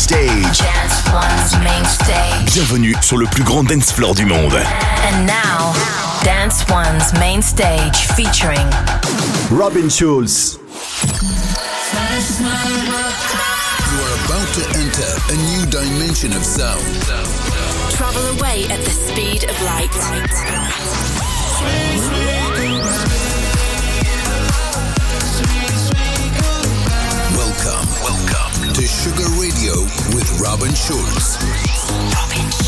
stage. Dance One's main stage. Bienvenue sur le plus grand dance floor du monde. And now, Dance One's main stage featuring Robin Schulz. You are about to enter a new dimension of sound. Travel away at the speed of light. To Sugar Radio with Robin Schulz. Robin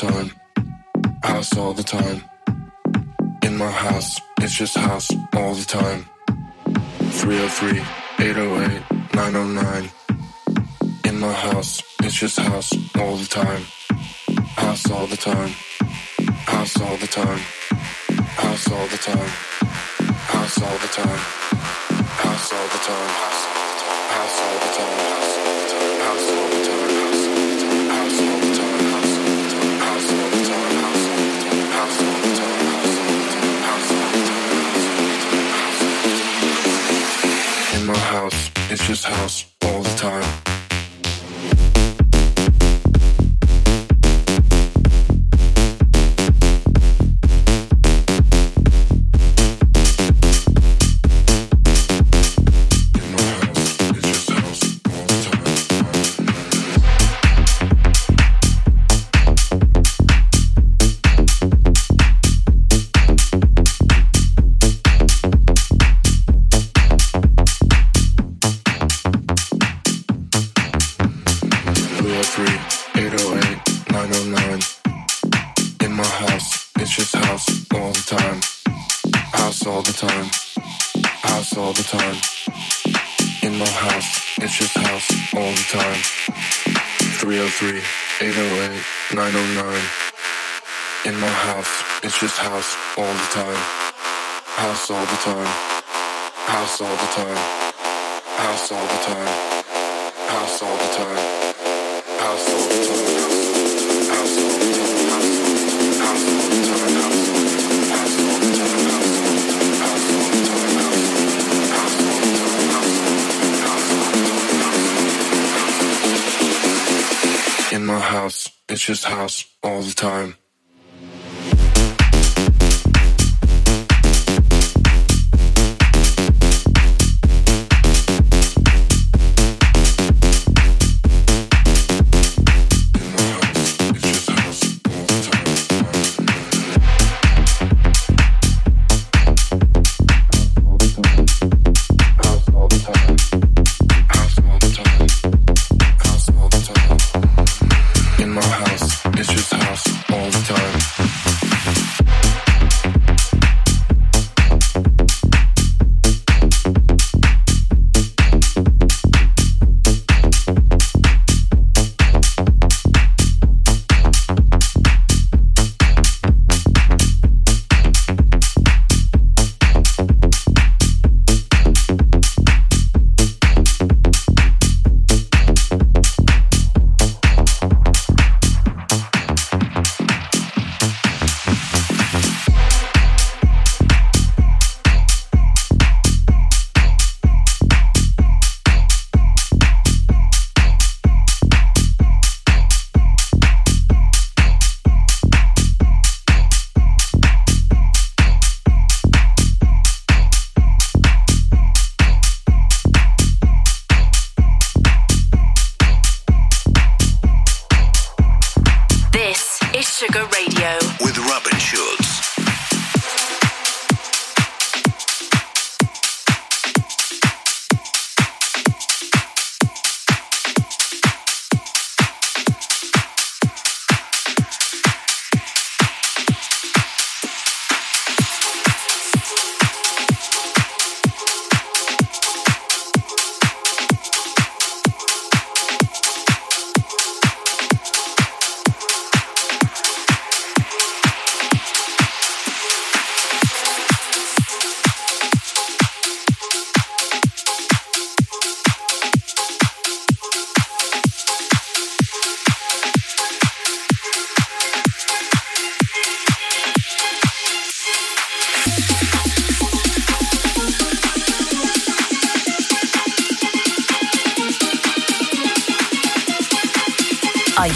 time, house all the time. In my house, it's just house all the time. 303, 808, 909. In my house, it's just house all the time. House all the time, house all the time. House all the time, house all the time. House all the time, house all the time, house all the time. House all the time. This house all the time.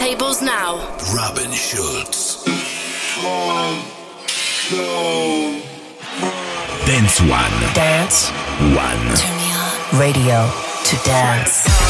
Dance now. Robin Schulz. Dance One. Dance One. radio to dance.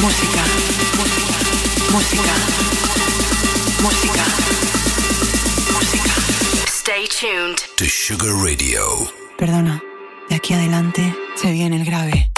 música, música, música, música. Stay tuned to Sugar Radio. Perdona, de aquí adelante se viene el grave.